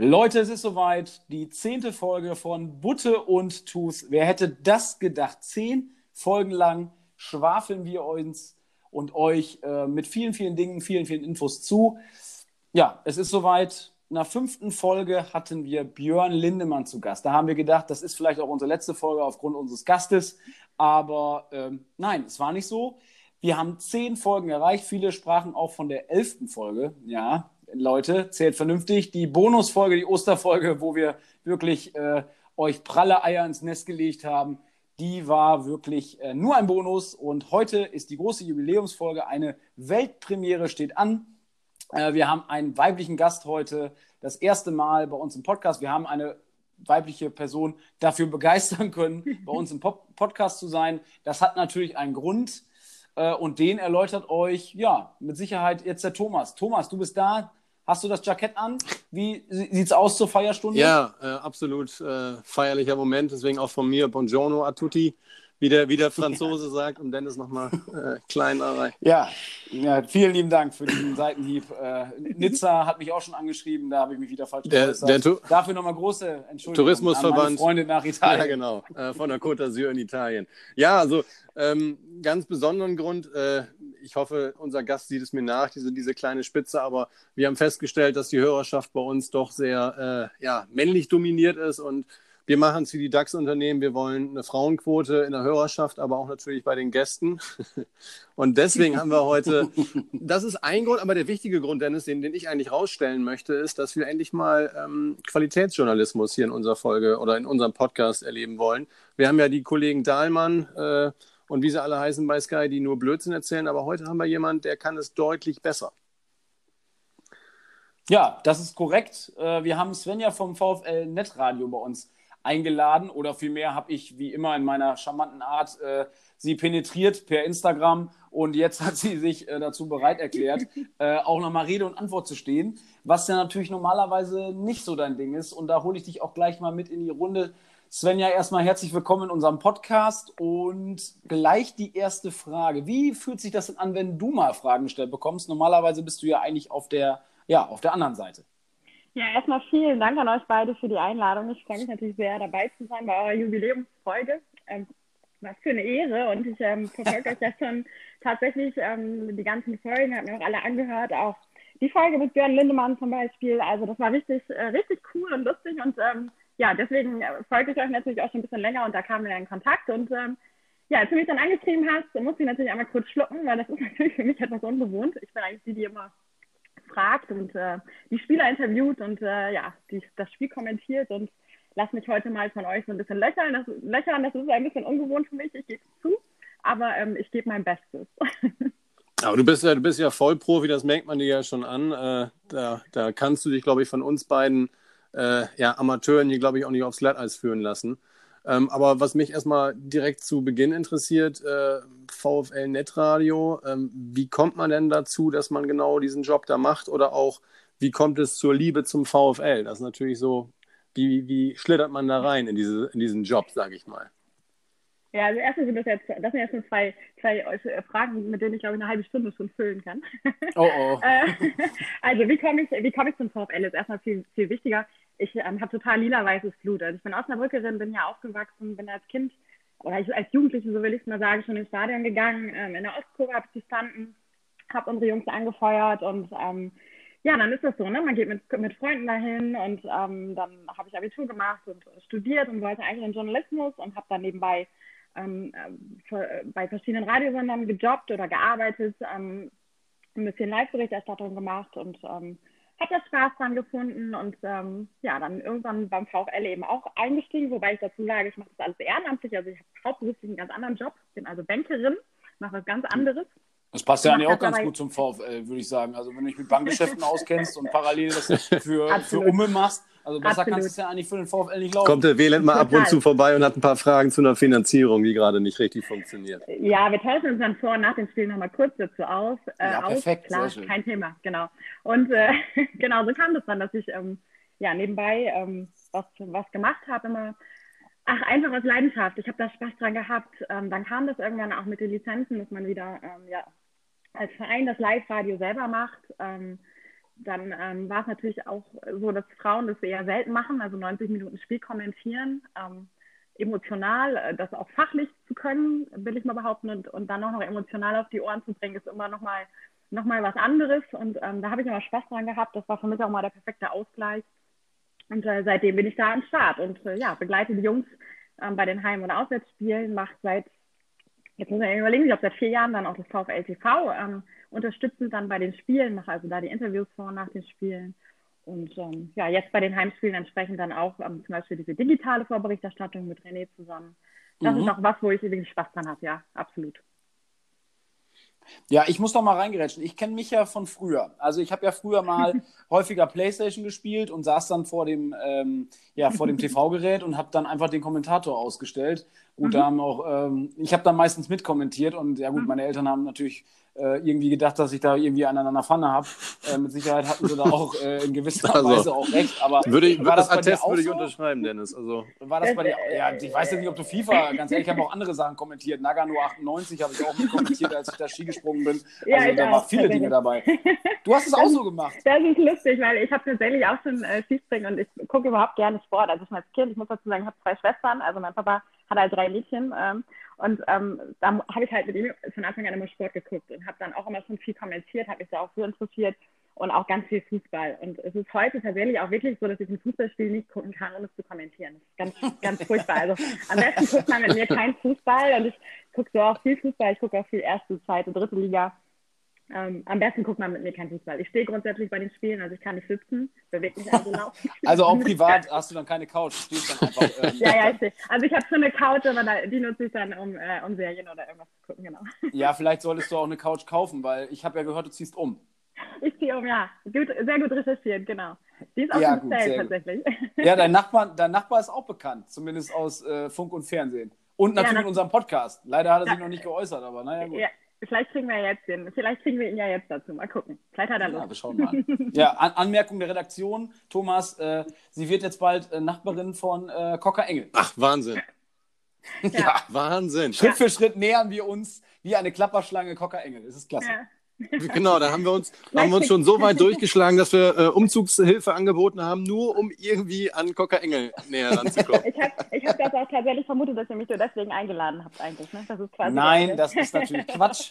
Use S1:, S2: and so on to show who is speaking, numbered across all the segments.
S1: Leute, es ist soweit. Die zehnte Folge von Butte und Tooth. Wer hätte das gedacht? Zehn Folgen lang schwafeln wir uns und euch äh, mit vielen, vielen Dingen, vielen, vielen Infos zu. Ja, es ist soweit. In der fünften Folge hatten wir Björn Lindemann zu Gast. Da haben wir gedacht, das ist vielleicht auch unsere letzte Folge aufgrund unseres Gastes. Aber ähm, nein, es war nicht so. Wir haben zehn Folgen erreicht. Viele sprachen auch von der elften Folge. Ja, Leute, zählt vernünftig. Die Bonusfolge, die Osterfolge, wo wir wirklich äh, euch pralle Eier ins Nest gelegt haben, die war wirklich äh, nur ein Bonus. Und heute ist die große Jubiläumsfolge. Eine Weltpremiere steht an. Äh, wir haben einen weiblichen Gast heute, das erste Mal bei uns im Podcast. Wir haben eine weibliche Person dafür begeistern können, bei uns im Pop Podcast zu sein. Das hat natürlich einen Grund. Äh, und den erläutert euch, ja, mit Sicherheit jetzt der Thomas. Thomas, du bist da, Hast du das Jackett an? Wie sieht es aus zur Feierstunde?
S2: Ja, äh, absolut äh, feierlicher Moment. Deswegen auch von mir Buongiorno a tutti wie der, wie der Franzose sagt, um Dennis nochmal äh, klein.
S1: Ja, ja, vielen lieben Dank für diesen Seitenhieb. Äh, Nizza hat mich auch schon angeschrieben, da habe ich mich wieder falsch
S2: der, der
S1: Dafür nochmal große Entschuldigung
S2: Tourismusverband. An
S1: Freunde nach Italien.
S2: Ja, genau, äh, von der Côte d'Azur in Italien. Ja, also ähm, ganz besonderen Grund, äh, ich hoffe, unser Gast sieht es mir nach, diese, diese kleine Spitze, aber wir haben festgestellt, dass die Hörerschaft bei uns doch sehr äh, ja, männlich dominiert ist und wir machen es wie die DAX-Unternehmen. Wir wollen eine Frauenquote in der Hörerschaft, aber auch natürlich bei den Gästen. Und deswegen haben wir heute, das ist ein Grund, aber der wichtige Grund, Dennis, den, den ich eigentlich rausstellen möchte, ist, dass wir endlich mal ähm, Qualitätsjournalismus hier in unserer Folge oder in unserem Podcast erleben wollen. Wir haben ja die Kollegen Dahlmann äh, und wie sie alle heißen bei Sky, die nur Blödsinn erzählen, aber heute haben wir jemanden, der kann es deutlich besser.
S1: Ja, das ist korrekt. Äh, wir haben Svenja vom VfL Netradio bei uns eingeladen oder vielmehr habe ich wie immer in meiner charmanten Art äh, sie penetriert per Instagram und jetzt hat sie sich äh, dazu bereit erklärt, äh, auch nochmal Rede und Antwort zu stehen, was ja natürlich normalerweise nicht so dein Ding ist und da hole ich dich auch gleich mal mit in die Runde. Svenja, erstmal herzlich willkommen in unserem Podcast und gleich die erste Frage. Wie fühlt sich das denn an, wenn du mal Fragen gestellt bekommst? Normalerweise bist du ja eigentlich auf der, ja, auf der anderen Seite.
S3: Ja, erstmal vielen Dank an euch beide für die Einladung. Ich freue mich natürlich sehr, dabei zu sein bei eurer Jubiläumsfolge. Ähm, was für eine Ehre und ich ähm, verfolge euch ja schon tatsächlich ähm, die ganzen Folgen, habe mir auch alle angehört, auch die Folge mit Björn Lindemann zum Beispiel. Also das war richtig, äh, richtig cool und lustig und ähm, ja, deswegen äh, folge ich euch natürlich auch schon ein bisschen länger und da kamen wir in Kontakt und ähm, ja, als du mich dann angeschrieben hast, musste ich natürlich einmal kurz schlucken, weil das ist natürlich für mich etwas unbewohnt. Ich bin eigentlich die, die immer fragt und äh, die Spieler interviewt und äh, ja, die, das Spiel kommentiert und lass mich heute mal von euch so ein bisschen löchern. Das, löchern, das ist ein bisschen ungewohnt für mich, ich gebe es zu, aber ähm, ich gebe mein Bestes.
S2: Aber du bist ja, du bist ja Vollprofi, das merkt man dir ja schon an. Äh, da, da kannst du dich, glaube ich, von uns beiden äh, ja, Amateuren hier, glaube ich, auch nicht aufs Glatteis führen lassen. Ähm, aber was mich erstmal direkt zu Beginn interessiert, äh, VfL Netradio, ähm, wie kommt man denn dazu, dass man genau diesen Job da macht oder auch wie kommt es zur Liebe zum VfL? Das ist natürlich so, wie, wie schlittert man da rein in, diese, in diesen Job, sage ich mal.
S3: Ja, also erstens sind das jetzt, das sind jetzt nur zwei, zwei äh, Fragen, mit denen ich glaube ich eine halbe Stunde schon füllen kann.
S1: Oh oh.
S3: Äh, also wie komme ich, wie komme ich zum VfL? Ist erstmal viel, viel wichtiger. Ich ähm, habe total lila-weißes Blut. Also ich bin Osnabrückerin, bin hier aufgewachsen, bin als Kind oder als Jugendliche, so will ich es mal sagen, schon ins Stadion gegangen. Ähm, in der Ostkurve habe ich gestanden, habe unsere Jungs angefeuert und ähm, ja, dann ist das so, ne? Man geht mit, mit Freunden dahin und ähm, dann habe ich Abitur gemacht und studiert und wollte eigentlich in Journalismus und habe dann nebenbei ähm, für, bei verschiedenen Radiosendern gejobbt oder gearbeitet, ähm, ein bisschen Live-Berichterstattung gemacht und ähm, da Spaß dran gefunden und ähm, ja, dann irgendwann beim VfL eben auch eingestiegen, wobei ich dazu sage, ich mache das alles ehrenamtlich, also ich habe hauptberuflich einen ganz anderen Job, bin also Bankerin, mache was ganz anderes.
S1: Das passt ja eigentlich auch ganz gut zum VfL, würde ich sagen. Also wenn du dich mit Bankgeschäften auskennst und parallel das für, für Umme machst, also besser Absolut. kannst du es ja eigentlich für den VfL nicht laufen.
S2: Kommt der Wieland mal ab und zu vorbei und hat ein paar Fragen zu einer Finanzierung, die gerade nicht richtig funktioniert.
S3: Ja, wir tauschen uns dann vor und nach dem Spiel nochmal kurz dazu aus.
S1: Äh, ja, perfekt.
S3: Klar, kein Thema, genau. Und äh, genau, so kam das dann, dass ich ähm, ja, nebenbei ähm, was, was gemacht habe, immer Ach, einfach aus Leidenschaft. Ich habe da Spaß dran gehabt. Ähm, dann kam das irgendwann auch mit den Lizenzen, dass man wieder ähm, ja, als Verein das Live-Radio selber macht. Ähm, dann ähm, war es natürlich auch so, dass Frauen das eher selten machen, also 90 Minuten Spiel kommentieren, ähm, emotional, äh, das auch fachlich zu können, will ich mal behaupten, und, und dann auch noch emotional auf die Ohren zu bringen, ist immer nochmal noch mal was anderes. Und ähm, da habe ich immer Spaß dran gehabt. Das war für mich auch mal der perfekte Ausgleich. Und äh, seitdem bin ich da am Start und äh, ja, begleite die Jungs ähm, bei den Heim- und Auswärtsspielen, macht seit, jetzt muss man überlegen, ich glaube seit vier Jahren dann auch das VfL TV, ähm, unterstützend dann bei den Spielen, mache also da die Interviews vor und nach den Spielen. Und ähm, ja, jetzt bei den Heimspielen entsprechend dann auch ähm, zum Beispiel diese digitale Vorberichterstattung mit René zusammen. Das mhm. ist auch was, wo ich wirklich Spaß dran habe, ja, absolut.
S1: Ja, ich muss doch mal reingerätschen. Ich kenne mich ja von früher. Also ich habe ja früher mal häufiger Playstation gespielt und saß dann vor dem, ähm, ja, vor dem TV-Gerät und habe dann einfach den Kommentator ausgestellt. Gut, mhm. da haben auch, ähm, ich habe dann meistens mitkommentiert und ja gut, mhm. meine Eltern haben natürlich äh, irgendwie gedacht, dass ich da irgendwie einen an einer Pfanne habe. Äh, mit Sicherheit hatten sie da auch äh, in gewisser also, Weise auch recht. Aber
S2: würde ich, war das, das Attest würde ich unterschreiben, Dennis. Also.
S1: War das bei dir? Ja, ich weiß ja nicht, ob du FIFA, ganz ehrlich, ich habe auch andere Sachen kommentiert. Nagano 98 habe ich auch mit kommentiert, als ich da Ski gesprungen bin. Also ja, da waren viele Dinge dabei. Du hast es auch so gemacht.
S3: Das ist lustig, weil ich habe tatsächlich auch schon äh, Skispringen und ich gucke überhaupt gerne Sport. Also ich als Kind, ich muss dazu sagen, ich habe zwei Schwestern, also mein Papa hat halt drei Mädchen. Ähm, und ähm, da habe ich halt mit ihm von Anfang an immer Sport geguckt und habe dann auch immer schon viel kommentiert, habe mich da auch so interessiert und auch ganz viel Fußball. Und es ist heute tatsächlich auch wirklich so, dass ich ein Fußballspiel nicht gucken kann, ohne es zu kommentieren. Das ist ganz, ganz furchtbar. Also am besten guckt man mit mir kein Fußball und ich gucke so auch viel Fußball. Ich gucke auch viel erste, zweite, dritte Liga. Ähm, am besten guckt man mit mir kein Fußball. Ich stehe grundsätzlich bei den Spielen, also ich kann nicht sitzen, bewege mich also laufen.
S1: Also auch privat hast du dann keine Couch, stehst dann einfach.
S3: Ähm, ja, ja, ich stehe. Also ich habe schon eine Couch, aber da, die nutze ich dann, um, äh, um Serien oder irgendwas zu gucken, genau.
S1: Ja, vielleicht solltest du auch eine Couch kaufen, weil ich habe ja gehört, du ziehst um.
S3: Ich ziehe um, ja. Gut, sehr gut recherchiert, genau. Die ist auch ja, gut, Zelt, tatsächlich.
S1: Ja, dein Nachbar, dein Nachbar ist auch bekannt, zumindest aus äh, Funk und Fernsehen. Und natürlich ja, in unserem Podcast. Leider hat er sich noch nicht geäußert, aber naja, gut.
S3: Ja, Vielleicht kriegen wir jetzt den, vielleicht kriegen wir ihn ja jetzt dazu. Mal gucken. Vielleicht hat er Lust.
S1: Ja, wir schauen mal. ja, An Anmerkung der Redaktion. Thomas, äh, sie wird jetzt bald äh, Nachbarin von äh, Cocker Engel.
S2: Ach, Wahnsinn. ja. ja. Wahnsinn.
S1: Schritt ja. für Schritt nähern wir uns wie eine Klapperschlange Cocker Engel. Das ist klasse. Ja.
S2: Genau, da haben wir uns, haben wir uns schon so weit durchgeschlagen, dass wir äh, Umzugshilfe angeboten haben, nur um irgendwie an Cocker Engel näher ranzukommen.
S3: Ich habe ich hab das auch tatsächlich vermutet, dass ihr mich nur deswegen eingeladen habt eigentlich. Ne? Das
S1: ist quasi Nein, das ist natürlich Quatsch.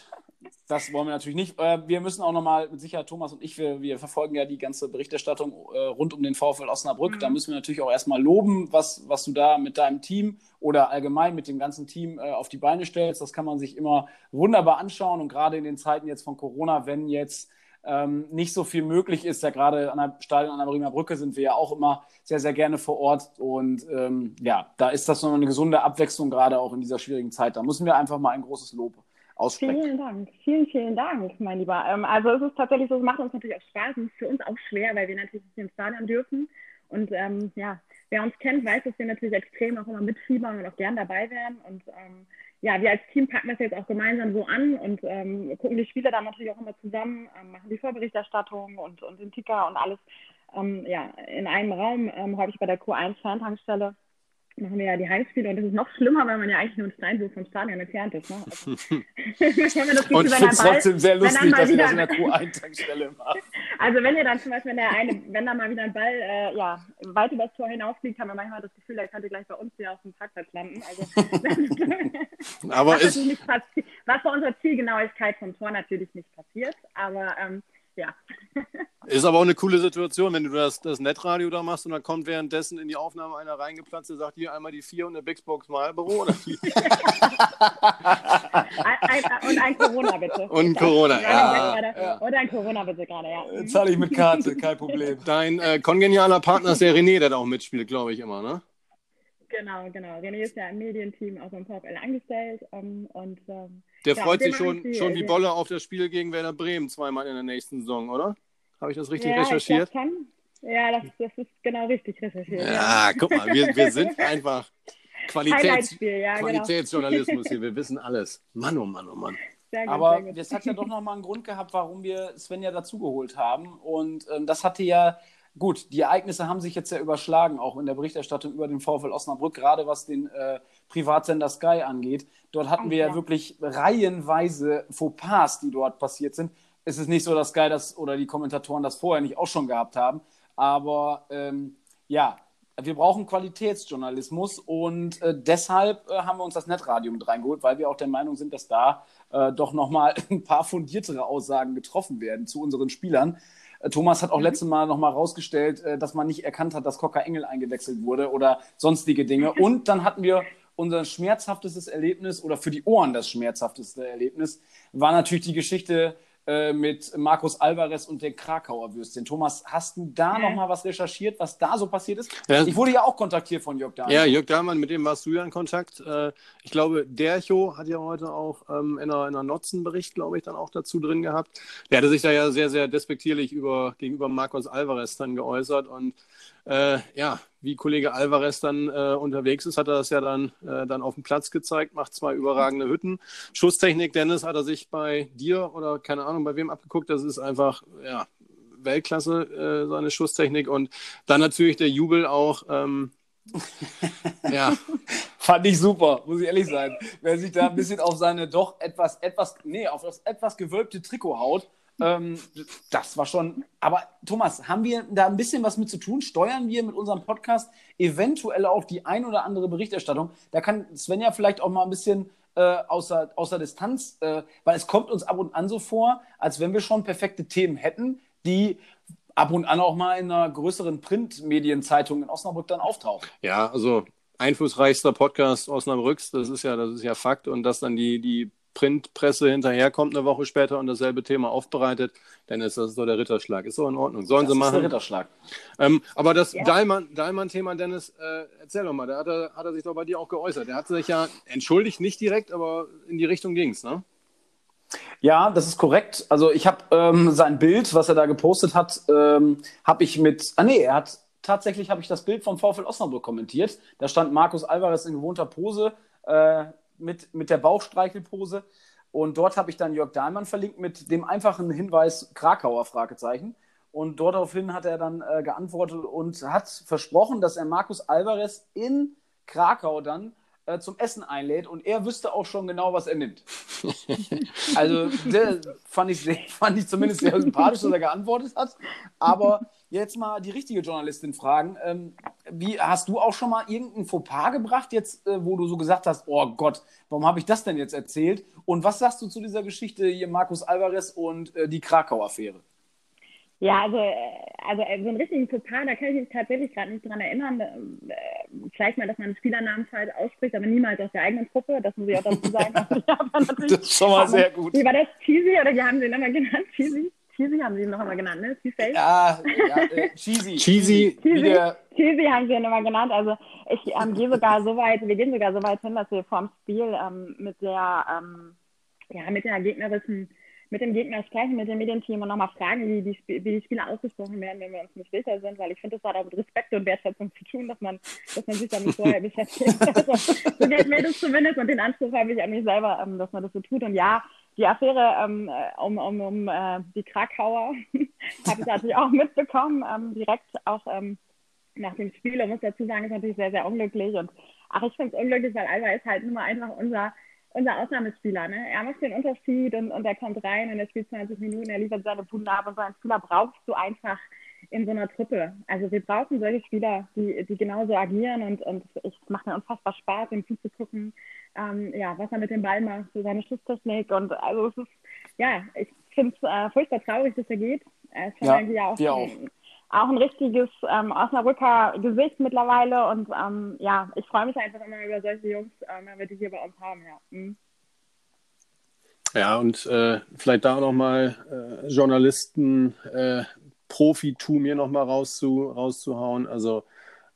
S1: Das wollen wir natürlich nicht. Äh, wir müssen auch nochmal, mit Sicherheit Thomas und ich, wir, wir verfolgen ja die ganze Berichterstattung äh, rund um den VfL Osnabrück. Mhm. Da müssen wir natürlich auch erstmal loben, was, was du da mit deinem Team oder allgemein mit dem ganzen Team äh, auf die Beine stellst. Das kann man sich immer wunderbar anschauen. Und gerade in den Zeiten jetzt von Corona, wenn jetzt ähm, nicht so viel möglich ist, ja gerade an der Stadion an der Bremer Brücke sind wir ja auch immer sehr, sehr gerne vor Ort. Und ähm, ja, da ist das noch eine gesunde Abwechslung, gerade auch in dieser schwierigen Zeit. Da müssen wir einfach mal ein großes Lob aussprechen.
S3: Vielen Dank, vielen, vielen Dank, mein Lieber. Ähm, also es ist tatsächlich so, es macht uns natürlich auch Spaß und für uns auch schwer, weil wir natürlich nicht ins Stadion dürfen. Und ähm, ja, wer uns kennt, weiß, dass wir natürlich extrem auch immer mitfiebern und auch gern dabei wären. Und ähm, ja, wir als Team packen das jetzt auch gemeinsam so an und ähm, gucken die Spiele dann natürlich auch immer zusammen, ähm, machen die Vorberichterstattung und, und den Ticker und alles ähm, ja, in einem Raum, ähm, häufig bei der Q1-Ferntankstelle machen wir ja die Heimspiele und das ist noch schlimmer, weil man ja eigentlich nur ein Steinwurf vom Stadion entfernt ist. Ne? Also,
S1: und ich finde es trotzdem sehr lustig, dass ihr das in der Q1-Tankstelle macht.
S3: Also wenn ihr dann zum Beispiel, wenn, der eine, wenn da mal wieder ein Ball äh, ja, weit über das Tor hinausfliegt, haben wir manchmal das Gefühl, der könnte gleich bei uns hier auf dem Parkplatz landen. Also,
S2: aber ist,
S3: nicht was bei unserer Zielgenauigkeit vom Tor natürlich nicht passiert, aber ähm, ja.
S2: Ist aber auch eine coole Situation, wenn du das, das Netradio da machst und dann kommt währenddessen in die Aufnahme einer reingeplatzt, der sagt hier einmal die vier und eine Bixbox Marlboro. Oder
S3: ein, ein, und ein Corona bitte.
S2: Und ein Corona, ja.
S3: ja. Und ein Corona bitte gerade, ja.
S1: Zahle ich mit Karte, kein Problem.
S2: Dein äh, kongenialer Partner ist der René, der da auch mitspielt, glaube ich immer, ne?
S3: Genau, genau. René ist ja im Medienteam auch beim VfL angestellt ähm, und ähm,
S2: der ja, freut sich schon, schon wie Bolle auf das Spiel gegen Werder Bremen zweimal in der nächsten Saison, oder? Habe ich das richtig ja, recherchiert?
S3: Das ja, das, das, ist genau richtig recherchiert. Ja,
S2: ja. guck mal, wir, wir sind einfach Qualitäts ja, genau. Qualitätsjournalismus genau. hier. Wir wissen alles. Mann, oh Mann, oh Mann.
S1: Gut, Aber es hat ja doch nochmal einen Grund gehabt, warum wir Sven ja dazugeholt haben. Und ähm, das hatte ja gut, die Ereignisse haben sich jetzt ja überschlagen, auch in der Berichterstattung über den VfL Osnabrück, gerade was den äh, Privatsender Sky angeht. Dort hatten wir ja, ja wirklich reihenweise Fauxpas, die dort passiert sind. es ist nicht so, dass Sky das oder die Kommentatoren das vorher nicht auch schon gehabt haben. Aber ähm, ja, wir brauchen Qualitätsjournalismus und äh, deshalb äh, haben wir uns das Netradio mit reingeholt, weil wir auch der Meinung sind, dass da äh, doch nochmal ein paar fundiertere Aussagen getroffen werden zu unseren Spielern. Äh, Thomas hat auch mhm. letztes Mal nochmal rausgestellt, äh, dass man nicht erkannt hat, dass Cocker Engel eingewechselt wurde oder sonstige Dinge. Und dann hatten wir unser schmerzhaftestes Erlebnis oder für die Ohren das schmerzhafteste Erlebnis war natürlich die Geschichte äh, mit Markus Alvarez und den Krakauer Würstchen. Thomas, hast du da noch mal was recherchiert, was da so passiert ist? Ja. Ich wurde ja auch kontaktiert von Jörg Dahmann.
S2: Ja, Jörg Dahmann, mit dem warst du ja in Kontakt. Äh, ich glaube, Dercho hat ja heute auch ähm, in einer, in einer Notzen-Bericht, glaube ich, dann auch dazu drin gehabt. Der hatte sich da ja sehr, sehr despektierlich über, gegenüber Markus Alvarez dann geäußert und äh, ja, wie Kollege Alvarez dann äh, unterwegs ist, hat er das ja dann, äh, dann auf dem Platz gezeigt, macht zwei überragende Hütten. Schusstechnik, Dennis, hat er sich bei dir oder keine Ahnung bei wem abgeguckt. Das ist einfach, ja, Weltklasse, äh, seine Schusstechnik. Und dann natürlich der Jubel auch. Ähm,
S1: ja. Fand ich super, muss ich ehrlich sein. Wer sich da ein bisschen auf seine doch etwas, etwas, nee, auf das etwas gewölbte Trikot haut ähm, das war schon. Aber Thomas, haben wir da ein bisschen was mit zu tun? Steuern wir mit unserem Podcast eventuell auf die ein oder andere Berichterstattung? Da kann Sven ja vielleicht auch mal ein bisschen äh, außer, außer Distanz, äh, weil es kommt uns ab und an so vor, als wenn wir schon perfekte Themen hätten, die ab und an auch mal in einer größeren Printmedienzeitung in Osnabrück dann auftauchen.
S2: Ja, also einflussreichster Podcast Osnabrücks, das ist ja, das ist ja Fakt. Und dass dann die, die Printpresse hinterherkommt eine Woche später und dasselbe Thema aufbereitet, dann ist das so der Ritterschlag. Ist so in Ordnung. Sollen das sie machen. Ist der
S1: Ritterschlag.
S2: Ähm, aber das ja. Dahlmann-Thema, Dennis, äh, erzähl doch mal, da hat er, hat er sich doch bei dir auch geäußert. Er hat sich ja entschuldigt, nicht direkt, aber in die Richtung ging es, ne?
S1: Ja, das ist korrekt. Also ich habe ähm, sein Bild, was er da gepostet hat, ähm, habe ich mit, ah nee, er hat tatsächlich habe ich das Bild vom VfL Osnabrück kommentiert. Da stand Markus Alvarez in gewohnter Pose, äh, mit, mit der Bauchstreichelpose. Und dort habe ich dann Jörg Dahlmann verlinkt mit dem einfachen Hinweis Krakauer Fragezeichen. Und daraufhin hat er dann äh, geantwortet und hat versprochen, dass er Markus Alvarez in Krakau dann äh, zum Essen einlädt und er wüsste auch schon genau, was er nimmt. also der fand ich, fand ich zumindest sehr sympathisch, dass er geantwortet hat. Aber jetzt mal die richtige Journalistin fragen. Ähm, wie, hast du auch schon mal irgendein Fauxpas gebracht, jetzt, äh, wo du so gesagt hast, oh Gott, warum habe ich das denn jetzt erzählt? Und was sagst du zu dieser Geschichte hier Markus Alvarez und äh, die Krakau-Affäre?
S3: Ja, also, äh, also äh, so einen richtigen Fauxpas, da kann ich mich tatsächlich gerade nicht dran erinnern. Äh, vielleicht mal, dass man einen Spielernamen falsch ausspricht, aber niemals aus der eigenen Truppe. Das muss ich auch dazu sagen.
S1: das ist schon mal sehr gut.
S3: Wie war das? Cheesy oder wie haben sie ihn immer genannt? Cheesy? Cheesy haben sie ihn noch immer genannt, ne?
S1: Cheesy? Ja, ja äh, Cheesy.
S2: Cheesy.
S3: Cheesy. Cheesy haben sie ihn immer genannt. Also ich ähm, gehe sogar so weit, wir gehen sogar so weit hin, dass wir vorm Spiel ähm, mit der, ähm, ja, mit der gegnerischen mit dem Gegner sprechen, mit dem Medienteam und nochmal fragen, wie die, wie die Spiele ausgesprochen werden, wenn wir uns nicht sicher sind, weil ich finde, das hat auch mit Respekt und Wertschätzung zu tun, dass man, dass man sich damit vorher beschäftigt. Also, so geht mir das zumindest und den Anspruch habe ich an mich selber, ähm, dass man das so tut. Und ja, die Affäre ähm, äh, um, um, um äh, die Krakauer habe ich natürlich auch mitbekommen, ähm, direkt auch ähm, nach dem Spiel. Und muss dazu sagen, ist natürlich sehr, sehr unglücklich. Und ach, ich finde es unglücklich, weil Alba ist halt nur mal einfach unser unser Ausnahmespieler. Ne? Er macht den Unterschied und, und er kommt rein und er spielt 20 Minuten, er liefert seine Bude ab und so einen Spieler brauchst du einfach in so einer Truppe. Also wir brauchen solche Spieler, die, die genauso agieren und, und es macht mir unfassbar Spaß, ihm zuzugucken, ähm, ja, was er mit dem Ball macht, so seine Schusstechnik und also es ist, ja, ich finde es äh, furchtbar traurig, dass er geht. Er ist ja, ja auch, auch auch ein richtiges ähm, Osnabrücker Gesicht mittlerweile. Und ähm, ja, ich freue mich einfach immer über solche Jungs, ähm, wenn wir die hier bei uns haben. Ja, mhm.
S2: ja und äh, vielleicht da nochmal äh, Journalisten, äh, Profitum hier nochmal rauszu, rauszuhauen. Also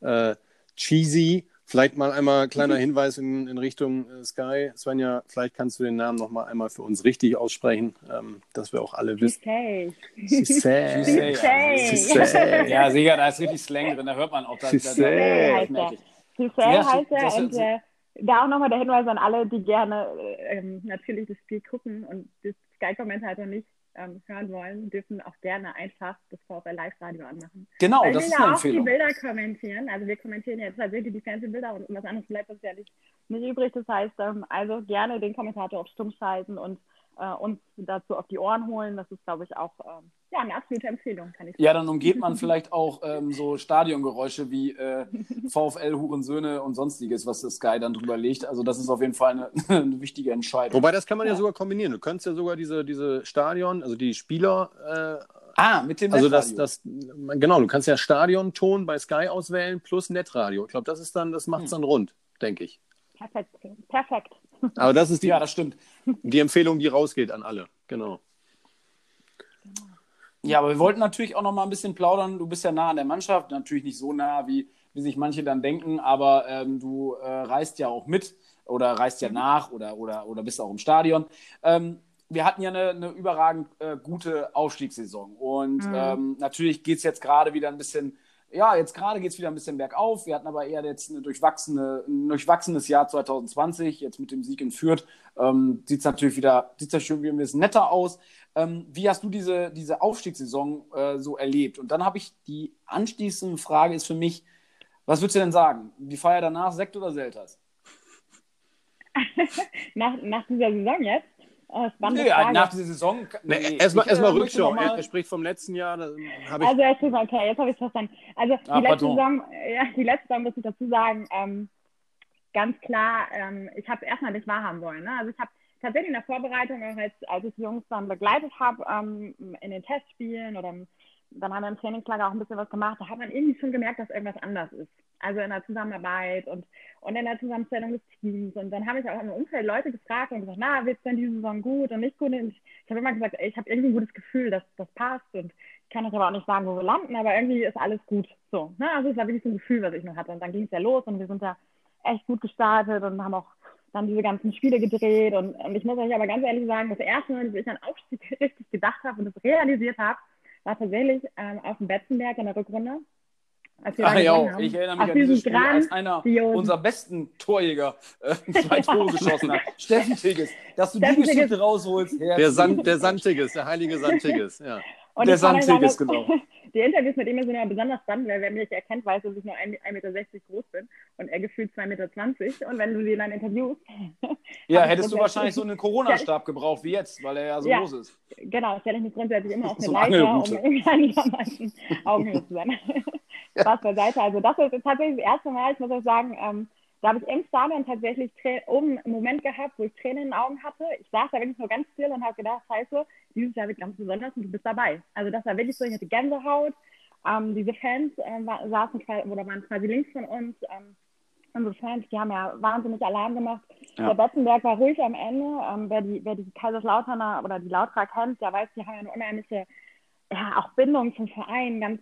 S2: äh, Cheesy Vielleicht mal einmal kleiner Hinweis in, in Richtung äh, Sky. Svenja, vielleicht kannst du den Namen noch mal einmal für uns richtig aussprechen, ähm, dass wir auch alle wissen.
S3: Cissé.
S1: Cissé. Ja, sicher, da ist richtig Slang drin, da hört man auch. Da,
S3: Cissé heißt er und äh, da auch nochmal der Hinweis an alle, die gerne äh, ähm, natürlich das Spiel gucken und das Sky-Kommentator nicht ähm, hören wollen, dürfen auch gerne einfach das VfL Live-Radio anmachen.
S1: Genau,
S3: Weil
S1: das ist
S3: eine auch die Bilder kommentieren. Also wir kommentieren jetzt tatsächlich die Fernsehbilder und was anderes bleibt uns ja nicht, nicht übrig. Das heißt, ähm, also gerne den Kommentator auf Stumm schalten und äh, uns dazu auf die Ohren holen. Das ist, glaube ich, auch ähm, ja, eine absolute Empfehlung, kann ich
S1: sagen. Ja, dann umgeht man vielleicht auch ähm, so Stadiongeräusche wie äh, VfL Hurensöhne und sonstiges, was das Sky dann drüber legt. Also das ist auf jeden Fall eine, eine wichtige Entscheidung.
S2: Wobei, das kann man ja. ja. sogar kombinieren. Du könntest ja sogar diese, diese Stadion, also die Spieler äh,
S1: Ah, mit dem
S2: also Netradio. Das, das, genau, du kannst ja Stadionton bei Sky auswählen plus Netradio. Ich glaube, das ist dann, das macht es hm. dann rund, denke ich.
S3: Perfekt. Perfekt.
S2: Aber das ist die,
S1: ja, das stimmt.
S2: die Empfehlung, die rausgeht an alle. Genau.
S1: Ja, aber wir wollten natürlich auch noch mal ein bisschen plaudern. Du bist ja nah an der Mannschaft, natürlich nicht so nah, wie, wie sich manche dann denken, aber ähm, du äh, reist ja auch mit oder reist ja nach oder, oder, oder bist auch im Stadion. Ähm, wir hatten ja eine, eine überragend äh, gute Aufstiegssaison und mhm. ähm, natürlich geht es jetzt gerade wieder ein bisschen ja, jetzt gerade geht es wieder ein bisschen bergauf. Wir hatten aber eher jetzt eine durchwachsene, ein durchwachsenes Jahr 2020. Jetzt mit dem Sieg in Fürth ähm, sieht es natürlich wieder, sieht das schon wieder ein bisschen netter aus. Ähm, wie hast du diese, diese Aufstiegssaison äh, so erlebt? Und dann habe ich die anschließende Frage ist für mich, was würdest du denn sagen? Die Feier danach, Sekt oder Selters?
S3: nach, nach dieser Saison jetzt?
S1: Oh, nee, Frage. Nach dieser Saison.
S2: Nee, nee, erstmal erst mal Rückschau. Er, er, spricht vom letzten Jahr.
S3: Ich... Also, okay, jetzt habe ich es verstanden. Also, die, ah, letzte Saison, ja, die letzte Saison muss ich dazu sagen, ähm, ganz klar, ähm, ich habe es erstmal nicht wahrhaben wollen. Ne? Also, ich habe tatsächlich in der Vorbereitung, als, als ich die Jungs dann begleitet habe, ähm, in den Testspielen oder dann haben wir im Trainingslager auch ein bisschen was gemacht, da hat man irgendwie schon gemerkt, dass irgendwas anders ist. Also in der Zusammenarbeit und, und in der Zusammenstellung des Teams. Und dann habe ich auch im Umfeld Leute gefragt und gesagt, na, wird es denn diese Saison gut und nicht gut? Und ich, ich habe immer gesagt, ey, ich habe irgendwie ein gutes Gefühl, dass das passt. Und ich kann euch aber auch nicht sagen, wo wir landen, aber irgendwie ist alles gut. So, ne? Also es war wirklich so ein Gefühl, was ich noch hatte. Und dann ging es ja los und wir sind da echt gut gestartet und haben auch dann diese ganzen Spiele gedreht. Und, und ich muss euch aber ganz ehrlich sagen, das erste Mal, dass ich an Aufstieg richtig gedacht habe und das realisiert habe, war tatsächlich ähm, auf dem Betzenberg in der Rückrunde.
S1: Ach ja, ich erinnere mich an dieses Spiel, als einer unserer besten Torjäger äh, zwei Tore geschossen hat. Steffen Tigges. Dass du Steffen die Geschichte rausholst.
S2: Der, Sand, der Sandtigges, der heilige Sandtigges, ja.
S1: Und der Sandtigges, genau.
S3: Die Interviews mit ihm sind ja besonders spannend, weil wer mich erkennt, weiß, dass ich nur 1,60 Meter groß bin und er gefühlt 2,20 Meter. Und wenn du sie dann interviewst.
S1: Ja, hättest du wahrscheinlich so einen Corona-Stab gebraucht wie jetzt, weil er ja so ja, groß ist.
S3: Genau, stelle ich mich grundsätzlich immer auf eine so Leiter, um irgendwie einigermaßen Augenhöhe zu sein. Spaß beiseite. Also das ist tatsächlich das erste Mal, ich muss auch sagen, ähm, da habe ich im Stadion tatsächlich oben einen Moment gehabt, wo ich Tränen in den Augen hatte. Ich saß da wirklich nur ganz still und habe gedacht, scheiße, dieses Jahr wird ganz besonders und du bist dabei. Also das war wirklich so, ich hatte Gänsehaut. Ähm, diese Fans äh, war, saßen oder waren quasi links von uns. Ähm, unsere Fans, die haben ja wahnsinnig Alarm gemacht. Ja. Der Betzenberg war ruhig am Ende. Ähm, wer, die, wer die Kaiserslauterner oder die Lautra kennt, der weiß, die haben ja eine unheimliche ja, auch Bindung zum Verein, ganz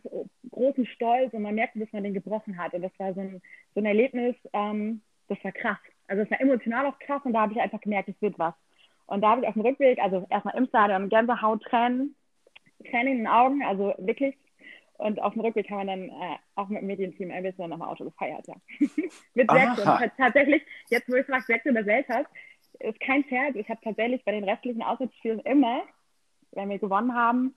S3: großen Stolz und man merkte, dass man den gebrochen hat. Und das war so ein, so ein Erlebnis, ähm, das war krass. Also es war emotional auch krass und da habe ich einfach gemerkt, es wird was. Und da habe ich auf dem Rückweg, also erstmal im Stadion, Gänsehaut, Tränen, Tränen in den Augen, also wirklich. Und auf dem Rückweg haben wir dann äh, auch mit dem Medienteam ein bisschen am Auto gefeiert, ja. mit sechs. Tatsächlich, jetzt wo ich frage, sechs oder Selters, ist kein Pferd. Ich habe tatsächlich bei den restlichen Auswärtsspielen immer, wenn wir gewonnen haben,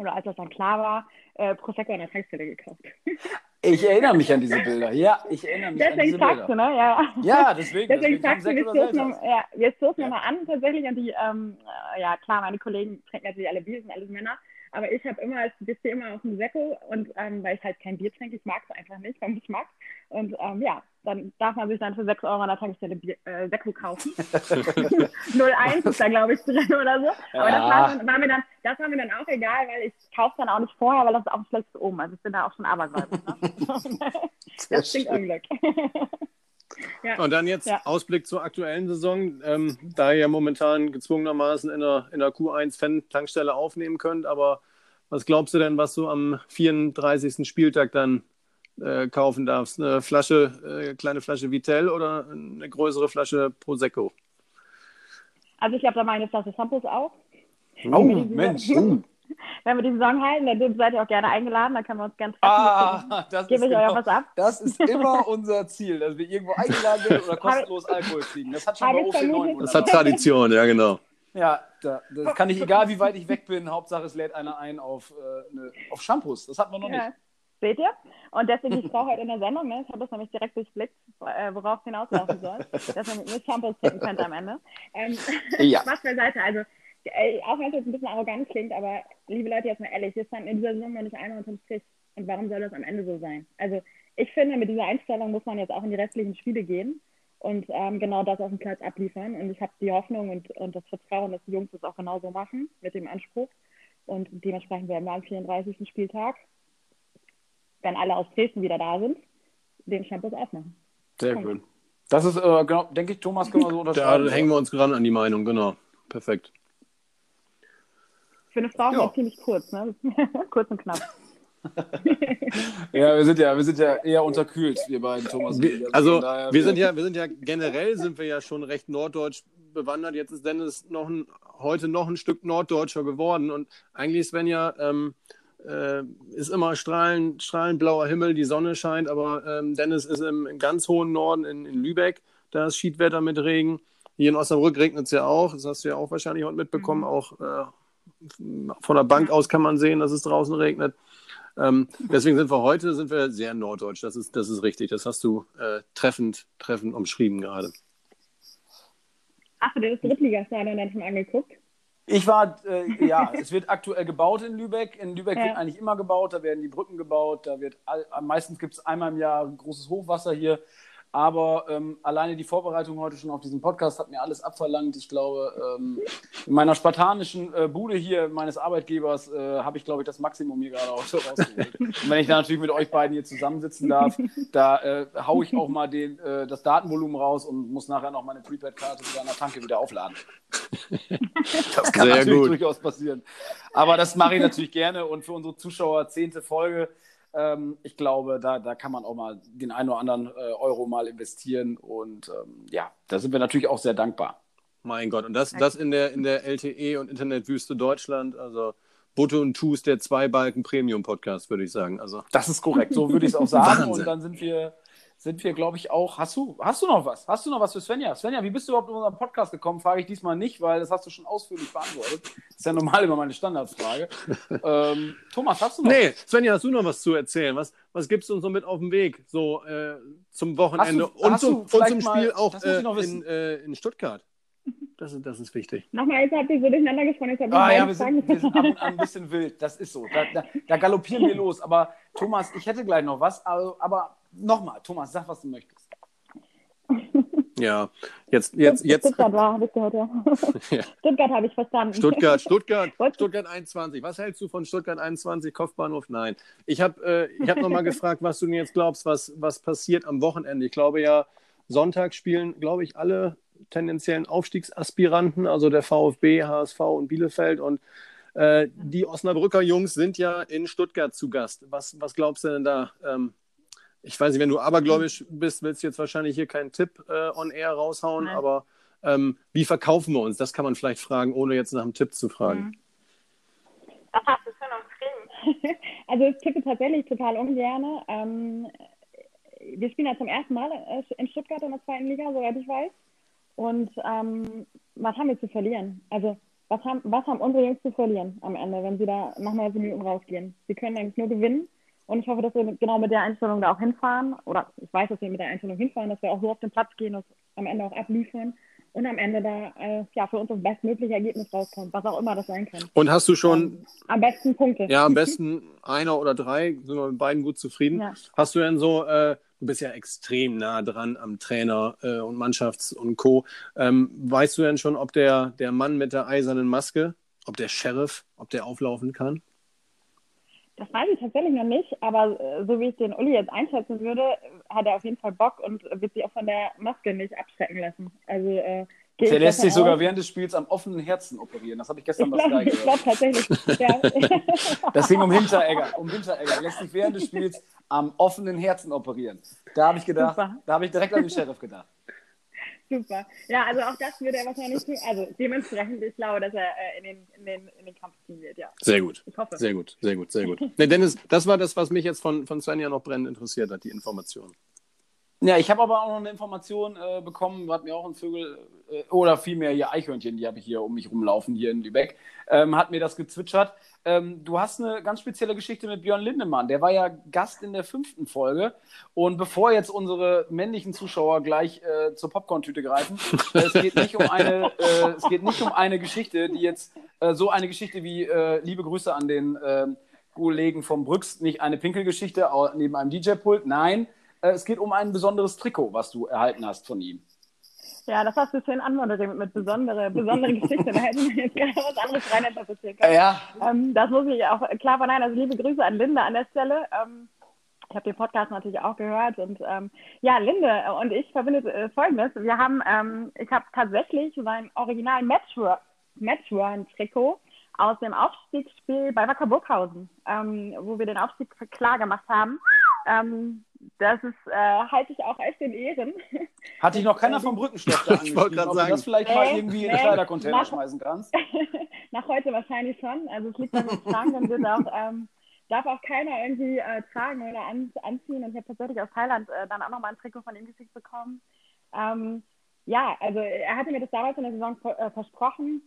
S3: oder als das dann klar war, äh, Prosecco an der Tankstelle gekauft.
S1: Ich erinnere mich an diese Bilder. Ja, ich erinnere mich deswegen an diese Bilder. Du, ne? ja. ja, deswegen.
S3: Deswegen, deswegen du, wir stoßen, ja, wir stoßen ja. nochmal an tatsächlich und die, ähm, äh, ja klar, meine Kollegen trinken natürlich alle Bier, sind alles Männer. Aber ich habe immer, ich stehe immer auf dem Sekko und ähm, weil ich halt kein Bier trinke, ich mag es einfach nicht, beim Geschmack. Und ähm, ja, dann darf man sich dann für 6 Euro an der Tankstelle Bier, äh, Sekko kaufen. 01 ist da, glaube ich, drin oder so. Aber das, war, war, mir dann, das war mir dann auch egal, weil ich kaufe dann auch nicht vorher, weil das ist auch schlecht oben. Also ich bin da auch schon abergläubig. Ne? das stinkt Unglück.
S2: Ja. Und dann jetzt ja. Ausblick zur aktuellen Saison, ähm, da ihr ja momentan gezwungenermaßen in der, in der Q1-Fan-Tankstelle aufnehmen könnt, aber was glaubst du denn, was du am 34. Spieltag dann äh, kaufen darfst? Eine Flasche, äh, kleine Flasche Vitell oder eine größere Flasche Prosecco?
S3: Also ich glaube, da meine Flasche Samples auch.
S1: Oh, Mensch. Uh.
S3: wenn wir die Saison halten, dann seid ihr auch gerne eingeladen, dann können wir uns ganz
S1: ah, das Gebe ich genau, euch auch was ab. Das ist immer unser Ziel, dass wir irgendwo eingeladen werden oder kostenlos Alkohol kriegen. Das hat schon bei OP9
S2: Das hat Tradition, ja genau.
S1: Ja, da, das kann ich, egal wie weit ich weg bin, Hauptsache es lädt einer ein auf, äh, ne, auf Shampoos. Das hat man noch ja. nicht.
S3: Seht ihr? Und deswegen, ich brauche heute in der Sendung, ne, ich habe das nämlich direkt durchblickt, äh, worauf es hinauslaufen soll, dass man mit mir Shampoos trinken könnte am Ende. Ähm, ja. Was beiseite, also äh, auch wenn es jetzt ein bisschen arrogant klingt, aber liebe Leute, jetzt mal ehrlich, wir standen in dieser Saison noch nicht einmal unterm Strich. Und warum soll das am Ende so sein? Also ich finde, mit dieser Einstellung muss man jetzt auch in die restlichen Spiele gehen und ähm, genau das auf dem Platz abliefern. Und ich habe die Hoffnung und, und das Vertrauen, dass die Jungs das auch genauso machen, mit dem Anspruch. Und dementsprechend werden wir am 34. Spieltag, wenn alle aus Dresden wieder da sind, den Campus aufmachen.
S1: Sehr Punkt. schön. Das ist, äh, genau, denke ich, Thomas, können wir so
S2: unterschreiben. Da hängen wir uns ran an die Meinung, genau. Perfekt.
S3: Für eine Frau ja. ziemlich kurz, ne? kurz und knapp.
S1: ja, wir sind ja, wir sind ja eher unterkühlt, wir beiden, Thomas.
S2: Wir, also, also daher, wir sind ja, wir sind ja generell sind wir ja schon recht norddeutsch bewandert. Jetzt ist Dennis noch ein, heute noch ein Stück norddeutscher geworden und eigentlich Svenja ähm, äh, ist immer strahlend, strahlend blauer Himmel, die Sonne scheint, aber ähm, Dennis ist im, im, ganz hohen Norden in, in Lübeck, da ist Schiedwetter mit Regen. Hier in Osnabrück regnet es ja auch, das hast du ja auch wahrscheinlich heute mitbekommen, mhm. auch äh, von der Bank aus kann man sehen, dass es draußen regnet. Ähm, deswegen sind wir heute sind wir sehr norddeutsch. Das ist, das ist richtig. Das hast du äh, treffend, treffend umschrieben gerade.
S3: Hast du dir das Drittligastadion dann schon angeguckt?
S1: Ich war, äh, ja, es wird aktuell gebaut in Lübeck. In Lübeck ja. wird eigentlich immer gebaut, da werden die Brücken gebaut, da wird all, meistens gibt es einmal im Jahr großes Hochwasser hier. Aber ähm, alleine die Vorbereitung heute schon auf diesen Podcast hat mir alles abverlangt. Ich glaube, ähm, in meiner spartanischen äh, Bude hier meines Arbeitgebers äh, habe ich, glaube ich, das Maximum hier gerade rausgeholt. Und wenn ich da natürlich mit euch beiden hier zusammensitzen darf, da äh, haue ich auch mal den, äh, das Datenvolumen raus und muss nachher noch meine Prepaid-Karte wieder an der Tanke wieder aufladen. Das kann Sehr natürlich gut. durchaus passieren. Aber das mache ich natürlich gerne und für unsere Zuschauer zehnte Folge. Ähm, ich glaube, da, da kann man auch mal den einen oder anderen äh, Euro mal investieren. Und ähm, ja, da sind wir natürlich auch sehr dankbar.
S2: Mein Gott, und das, das in, der, in der LTE und Internetwüste Deutschland, also Butte und Tus, der Zwei-Balken-Premium-Podcast, würde ich sagen. Also.
S1: Das ist korrekt, so würde ich es auch sagen. Wahnsinn. Und dann sind wir sind wir, glaube ich, auch. Hast du, hast du noch was? Hast du noch was für Svenja? Svenja, wie bist du überhaupt in unseren Podcast gekommen? Frage ich diesmal nicht, weil das hast du schon ausführlich beantwortet. Das ist ja normal immer meine Standardsfrage. ähm, Thomas, hast du noch?
S2: Nee, Svenja, hast du noch was zu erzählen? Was, was gibst du uns so mit auf den Weg? So äh, zum Wochenende
S1: du, und, zum, und zum
S2: Spiel mal, auch äh, in, äh, in Stuttgart. Das ist, das ist wichtig.
S3: Nochmal, jetzt habt ihr so durcheinander gesprochen. Jetzt
S1: ah, ja, wir sind, wir sind ab und an ein bisschen wild. Das ist so. Da, da, da galoppieren wir los. Aber Thomas, ich hätte gleich noch was. Also, aber nochmal, Thomas, sag, was du möchtest.
S2: Ja, jetzt, jetzt, jetzt.
S3: Stuttgart war, habe ich gehört, ja. ja. Stuttgart habe ich verstanden.
S2: Stuttgart, Stuttgart, Stuttgart 21. Was hältst du von Stuttgart 21, Kopfbahnhof? Nein. Ich habe äh, hab nochmal gefragt, was du denn jetzt glaubst, was, was passiert am Wochenende. Ich glaube ja, Sonntag spielen, glaube ich, alle tendenziellen Aufstiegsaspiranten, also der VfB, HSV und Bielefeld. Und äh, die Osnabrücker Jungs sind ja in Stuttgart zu Gast. Was, was glaubst du denn da? Ähm, ich weiß nicht, wenn du abergläubisch bist, willst du jetzt wahrscheinlich hier keinen Tipp äh, on air raushauen, Nein. aber ähm, wie verkaufen wir uns? Das kann man vielleicht fragen, ohne jetzt nach einem Tipp zu fragen. Mhm.
S3: Was hast du für uns kriegen? Also ich tippe tatsächlich total ungern. Ähm, wir spielen ja zum ersten Mal äh, in Stuttgart in der zweiten Liga, soweit ich weiß. Und ähm, was haben wir zu verlieren? Also was haben, was haben unsere Jungs zu verlieren am Ende, wenn sie da nach 90 Minuten rausgehen? Sie können eigentlich nur gewinnen. Und ich hoffe, dass wir genau mit der Einstellung da auch hinfahren. Oder ich weiß, dass wir mit der Einstellung hinfahren, dass wir auch so auf den Platz gehen und am Ende auch abliefern und am Ende da äh, ja, für uns das bestmögliche Ergebnis rauskommt, was auch immer das sein kann.
S2: Und hast du schon.
S3: Ähm, am besten Punkte.
S2: Ja, am besten einer oder drei, sind wir mit beiden gut zufrieden. Ja. Hast du denn so, äh, du bist ja extrem nah dran am Trainer äh, und Mannschafts- und Co. Ähm, weißt du denn schon, ob der, der Mann mit der eisernen Maske, ob der Sheriff, ob der auflaufen kann?
S3: Das weiß ich tatsächlich noch nicht, aber äh, so wie ich den Uli jetzt einschätzen würde, hat er auf jeden Fall Bock und wird sich auch von der Maske nicht abschrecken lassen. Also äh,
S1: der lässt sich sogar während des Spiels am offenen Herzen operieren. Das habe ich gestern
S3: ich
S1: bei
S3: Sky Ich glaube tatsächlich. ja.
S1: Das ging um Hinteregger. Um Hinteregger. Er lässt sich während des Spiels am offenen Herzen operieren. Da habe ich gedacht, Super. da habe ich direkt an den Sheriff gedacht.
S3: Super. Ja, also auch das würde er wahrscheinlich tun. Also dementsprechend, ich glaube, dass er äh, in, den, in, den, in den Kampf ziehen wird, ja.
S2: Sehr gut. Ich hoffe. Sehr gut, sehr gut, sehr gut. nee, Dennis, das war das, was mich jetzt von, von Svenja noch brennend interessiert hat, die Information.
S1: Ja, ich habe aber auch noch eine Information äh, bekommen, hat mir auch ein Vögel, äh, oder vielmehr hier Eichhörnchen, die habe ich hier um mich rumlaufen, hier in Lübeck, ähm, hat mir das gezwitschert. Ähm, du hast eine ganz spezielle Geschichte mit Björn Lindemann. Der war ja Gast in der fünften Folge. Und bevor jetzt unsere männlichen Zuschauer gleich äh, zur Popcorn-Tüte greifen, äh, es, geht nicht um eine, äh, es geht nicht um eine Geschichte, die jetzt äh, so eine Geschichte wie liebe Grüße an den Kollegen vom Brüx, nicht eine Pinkelgeschichte neben einem DJ-Pult. Nein, äh, es geht um ein besonderes Trikot, was du erhalten hast von ihm.
S3: Ja, das hast du schön anmoderiert mit besondere, besondere Geschichte. Da hätten wir jetzt gerne was anderes reininterpretieren
S1: können. Ja.
S3: Ähm, das muss ich auch klar verneinen. Also liebe Grüße an Linde an der Stelle. Ähm, ich habe den Podcast natürlich auch gehört und ähm, ja, Linde und ich verbindet äh, Folgendes. Wir haben, ähm, ich habe tatsächlich sein Original Matchworn-Trikot aus dem Aufstiegsspiel bei Wacker Burghausen, ähm, wo wir den Aufstieg klar gemacht haben. Das ist, äh, halte ich auch echt in Ehren.
S1: Hat dich noch keiner vom Brückenstoff
S2: Ich wollte gerade sagen.
S1: das vielleicht nee, mal irgendwie in den Kleidercontainer nach, schmeißen kannst.
S3: nach heute wahrscheinlich schon. Also es liegt an den Schrank und wird auch, ähm, darf auch keiner irgendwie äh, tragen oder an, anziehen. Und ich habe tatsächlich aus Thailand äh, dann auch nochmal ein Trikot von ihm geschickt bekommen. Ähm, ja, also er hatte mir das damals in der Saison äh, versprochen.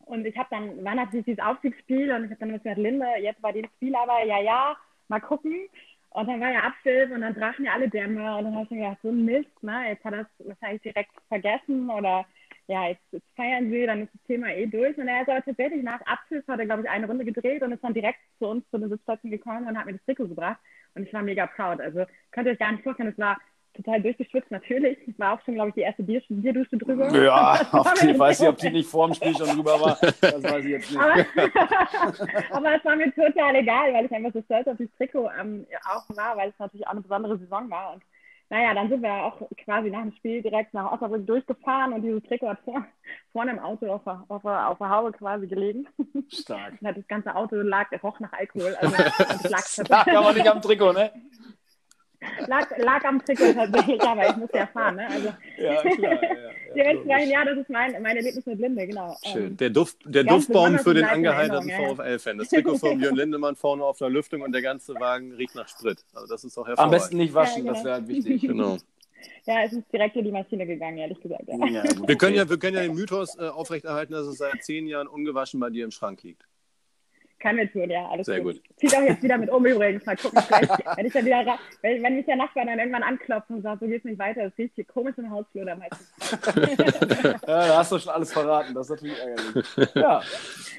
S3: Und ich habe dann, war natürlich dieses Aufstiegsspiel und ich habe dann gesagt, Linde, jetzt bei dem Spiel aber, ja, ja, mal gucken. Und dann war ja Abpfiff und dann brachen ja alle Dämme und dann habe ich mir gedacht, so ein Mist, ne? Jetzt hat er es wahrscheinlich direkt vergessen oder ja, jetzt, jetzt, feiern sie, dann ist das Thema eh durch. Und er ist aber tatsächlich nach Abpfiff, hat er, glaube ich, eine Runde gedreht und ist dann direkt zu uns zu den Sitzplätzen gekommen und hat mir das Trikot gebracht. Und ich war mega proud. Also könnt ihr euch gar nicht vorstellen, es war total durchgeschwitzt, natürlich. War auch schon, glaube ich, die erste Bier Bierdusche drüber.
S1: Ja, ich weiß nicht, ob die nicht vor dem Spiel schon drüber war. Das weiß ich jetzt nicht.
S3: Aber, aber es war mir total egal, weil ich einfach so stolz auf das Trikot ähm, auch war, weil es natürlich auch eine besondere Saison war. Und naja, dann sind wir auch quasi nach dem Spiel direkt nach Osnabrück durchgefahren und dieses Trikot hat vor, vorne im Auto auf der, auf, der, auf der Haube quasi gelegen.
S1: Stark.
S3: Und das ganze Auto lag, roch nach Alkohol. Also,
S1: lag, lag aber nicht am Trikot, ne?
S3: Lag, lag am Trikot tatsächlich, aber ich muss ja fahren. Ne? Also,
S1: ja, klar.
S3: Ja, ja, ja, das ist mein, mein Erlebnis mit Linde, genau.
S2: Schön. Ähm, der, Duft, der Duftbaum für den angeheiterten VfL-Fan. Das Trikot von Björn Lindemann vorne auf der Lüftung und der ganze Wagen riecht nach Sprit. Also das ist auch hervorragend.
S1: Am besten nicht waschen, ja, genau. das wäre wichtig.
S2: Genau.
S3: Ja, es ist direkt in die Maschine gegangen, ehrlich gesagt. Ja.
S2: Ja, wir, können ja, wir können ja den Mythos äh, aufrechterhalten, dass es seit zehn Jahren ungewaschen bei dir im Schrank liegt.
S3: Kann wir tun, ja, alles
S2: Sehr gut. gut.
S3: Zieht auch jetzt wieder mit um übrigens. Mal gucken, wenn ich dann wieder, wenn, wenn mich der Nachbar dann irgendwann anklopft und sagt, so geht's nicht weiter, das riecht hier komisch im Hausflur, dann meistens.
S1: ja, da hast du schon alles verraten, das ist natürlich ärgerlich. Ja,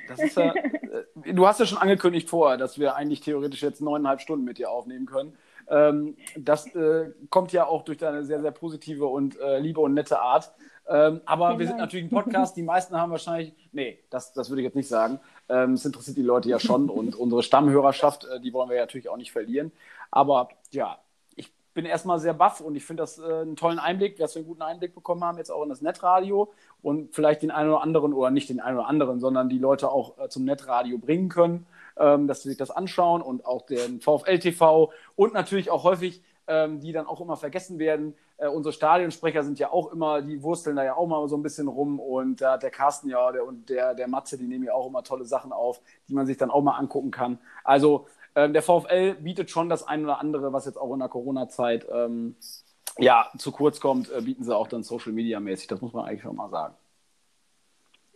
S1: das ist ja, äh, du hast ja schon angekündigt vorher, dass wir eigentlich theoretisch jetzt neuneinhalb Stunden mit dir aufnehmen können. Ähm, das äh, kommt ja auch durch deine sehr, sehr positive und äh, liebe und nette Art. Ähm, aber Vielen wir sind natürlich ein Podcast. Die meisten haben wahrscheinlich, nee, das, das würde ich jetzt nicht sagen. Ähm, es interessiert die Leute ja schon und unsere Stammhörerschaft, äh, die wollen wir ja natürlich auch nicht verlieren. Aber ja, ich bin erstmal sehr baff und ich finde das äh, einen tollen Einblick, dass wir einen guten Einblick bekommen haben, jetzt auch in das Netradio und vielleicht den einen oder anderen oder nicht den einen oder anderen, sondern die Leute auch äh, zum Netradio bringen können, ähm, dass sie sich das anschauen und auch den VfL TV und natürlich auch häufig ähm, die dann auch immer vergessen werden. Äh, unsere Stadionsprecher sind ja auch immer, die wursteln da ja auch mal so ein bisschen rum und da äh, der Carsten ja der, und der, der Matze, die nehmen ja auch immer tolle Sachen auf, die man sich dann auch mal angucken kann. Also ähm, der VfL bietet schon das ein oder andere, was jetzt auch in der Corona-Zeit ähm, ja, zu kurz kommt, äh, bieten sie auch dann Social Media mäßig. Das muss man eigentlich schon mal sagen.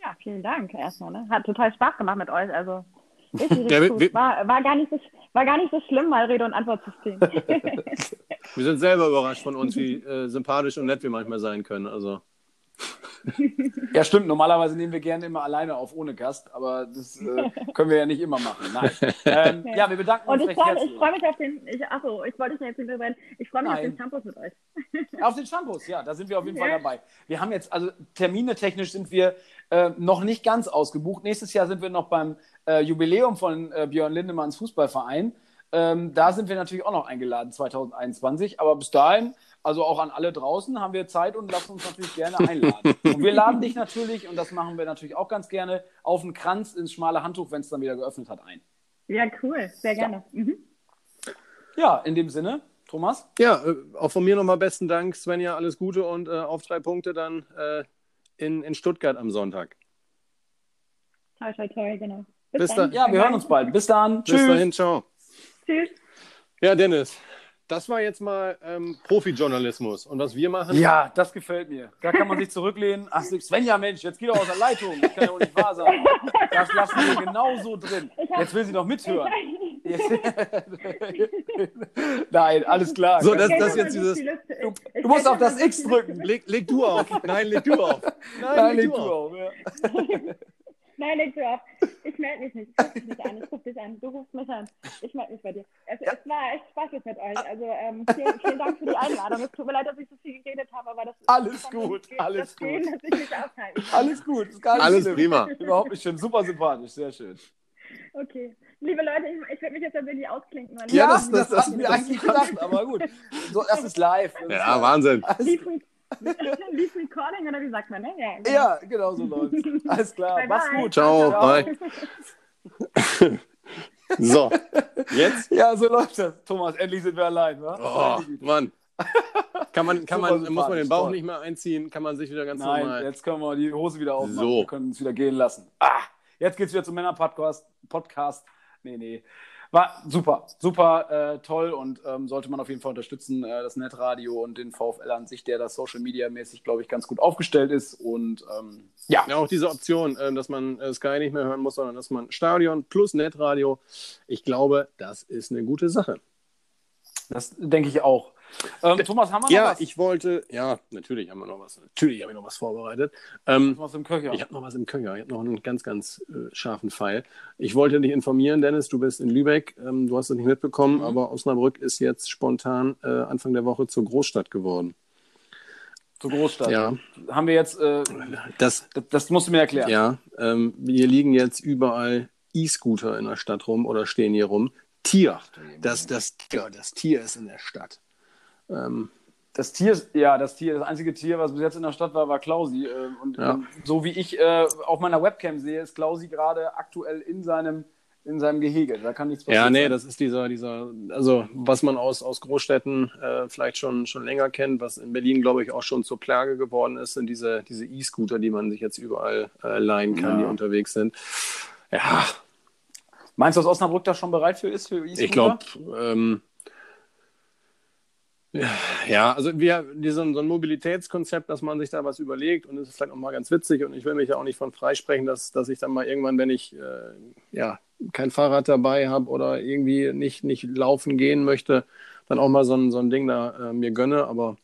S3: Ja, vielen Dank erstmal. Ne? Hat total Spaß gemacht mit euch. Also Richtig ja, wir, war, war, gar nicht so, war gar nicht so schlimm, mal Rede- und Antwortsystem.
S2: wir sind selber überrascht von uns, wie äh, sympathisch und nett wir manchmal sein können. Also.
S1: Ja, stimmt. Normalerweise nehmen wir gerne immer alleine auf ohne Gast, aber das äh, können wir ja nicht immer machen. Nein. Ähm, ja. ja. wir bedanken uns.
S3: Und ich freue mich, freu mich, auf den. Ich, achso, ich wollte dich jetzt nicht. Ich freue mich Nein. auf den Shampoos mit euch.
S1: Auf den Shampoos, ja, da sind wir auf jeden ja. Fall dabei. Wir haben jetzt, also termine technisch sind wir äh, noch nicht ganz ausgebucht. Nächstes Jahr sind wir noch beim äh, Jubiläum von äh, Björn Lindemanns Fußballverein. Ähm, da sind wir natürlich auch noch eingeladen 2021. Aber bis dahin, also auch an alle draußen, haben wir Zeit und lassen uns natürlich gerne einladen. und wir laden dich natürlich, und das machen wir natürlich auch ganz gerne, auf einen Kranz ins schmale Handtuch, wenn es dann wieder geöffnet hat, ein.
S3: Ja, cool. Sehr gerne. Ja, mhm.
S1: ja in dem Sinne. Thomas?
S2: Ja, äh, auch von mir nochmal besten Dank, Svenja, alles Gute und äh, auf drei Punkte dann äh, in, in Stuttgart am Sonntag.
S3: Toi, toi, toi, genau.
S1: Bis, Bis dann. Ja, wir hören uns bald. Bis dann.
S2: Tschüss. Bis dahin, ciao.
S3: Tschüss.
S2: Ja, Dennis, das war jetzt mal ähm, Profi-Journalismus. Und was wir machen.
S1: Ja, das gefällt mir. Da kann man sich zurücklehnen. Ach, Svenja, Mensch, jetzt geh doch aus der Leitung. Das kann ja wohl nicht wahr sein. Das lassen wir genau so drin. Jetzt will sie noch mithören. Nein, alles klar.
S2: So, das, das jetzt dieses.
S1: Du, du musst auf das X drücken.
S2: Leg, leg du auf. Nein, leg du auf.
S1: Nein, Nein leg, leg, du auf. auf ja.
S3: Nein, leg du auf. Ich melde mich nicht. Ich rufe dich nicht an. Ich rufe dich an. Du rufst mich an. Ich melde mich bei dir. Es, ja. es, war echt Spaß jetzt mit euch. Also ähm, vielen, vielen, Dank für die Einladung. Es tut mir leid, dass ich so viel geredet habe, aber das ist
S1: alles gut. Alles gut.
S3: Gehen, dass ich mich aufhalten
S1: Alles gut. Ist gar nicht
S2: alles
S1: schlimm.
S2: prima.
S1: Überhaupt nicht schön. Super sympathisch. Sehr schön.
S3: Okay. Liebe Leute, ich, ich werde mich jetzt tatsächlich ausklinken.
S1: Ja, das, das, das, hatten wir eigentlich gedacht, aber gut. So, das ist live. Das
S2: ja,
S1: ist
S2: Wahnsinn.
S3: Leave Recording oder wie sagt man, ne?
S1: Ja, genau, ja, genau so läuft Alles klar,
S3: Bye,
S1: mach's
S3: bye.
S1: gut.
S2: Ciao, bye. so, jetzt?
S1: Ja, so läuft das. Thomas, endlich sind wir allein, wa?
S2: Oh, Mann. Kann man, kann man, muss man den Bauch
S1: sympathisch,
S2: nicht mehr einziehen, kann man sich wieder ganz
S1: Nein,
S2: normal.
S1: jetzt können wir die Hose wieder aufmachen.
S2: So.
S1: Wir können uns wieder gehen lassen. Ah, jetzt geht's wieder zum Männer-Podcast. Podcast. Nee, nee. War super, super äh, toll und ähm, sollte man auf jeden Fall unterstützen, äh, das Netradio und den VfL an sich, der da Social Media mäßig, glaube ich, ganz gut aufgestellt ist. Und ähm, ja.
S2: Ja, auch diese Option, äh, dass man äh, Sky nicht mehr hören muss, sondern dass man Stadion plus Netradio, ich glaube, das ist eine gute Sache.
S1: Das denke ich auch. Ähm, Thomas, haben wir noch
S2: Ja,
S1: was?
S2: ich wollte, ja, natürlich haben wir noch was. Natürlich habe ich noch was vorbereitet. Ähm,
S1: was im Köcher.
S2: Ich habe noch was im Köcher. Ich habe noch einen ganz, ganz äh, scharfen Pfeil. Ich wollte dich informieren, Dennis, du bist in Lübeck. Ähm, du hast es nicht mitbekommen,
S1: Mhm.
S2: aber Osnabrück ist jetzt spontan äh, Anfang der Woche zur Großstadt geworden.
S1: Zur Großstadt.
S2: Ja.
S1: Haben wir jetzt, äh,
S2: Das,
S1: das, das musst du mir erklären.
S2: ja, ähm, hier liegen jetzt überall E-Scooter in der Stadt rum oder stehen hier rum. Tier. Das, das, Tier, das Tier ist in der Stadt. Ähm,
S1: Das Tier, ja, das Tier, das einzige Tier, was bis jetzt in der Stadt war, war Klausi. Äh, Und
S2: Ja.
S1: ähm, so wie ich äh, auf meiner Webcam sehe, ist Klausi gerade aktuell in seinem, in seinem Gehege. Da kann nichts
S2: Ja, nee,
S1: sein.
S2: das ist dieser, dieser, also was man aus, aus Großstädten äh, vielleicht schon, schon länger kennt, was in Berlin, glaube ich, auch schon zur Plage geworden ist, sind diese, diese E-Scooter, die man sich jetzt überall äh, leihen kann,
S1: Ja.
S2: die unterwegs sind. Ja,
S1: Meinst du, dass Osnabrück da schon bereit für ist? Für E-Scooter?
S2: ich glaube, ähm, ja, also wir, so, ein- so ein Mobilitätskonzept, dass man sich da was überlegt und es ist vielleicht auch mal ganz witzig und ich will mich ja auch nicht von freisprechen, dass, dass ich dann mal irgendwann, wenn ich äh, ja, kein Fahrrad dabei habe oder irgendwie nicht, nicht laufen gehen möchte, dann auch mal so ein, so ein Ding da äh, mir gönne, aber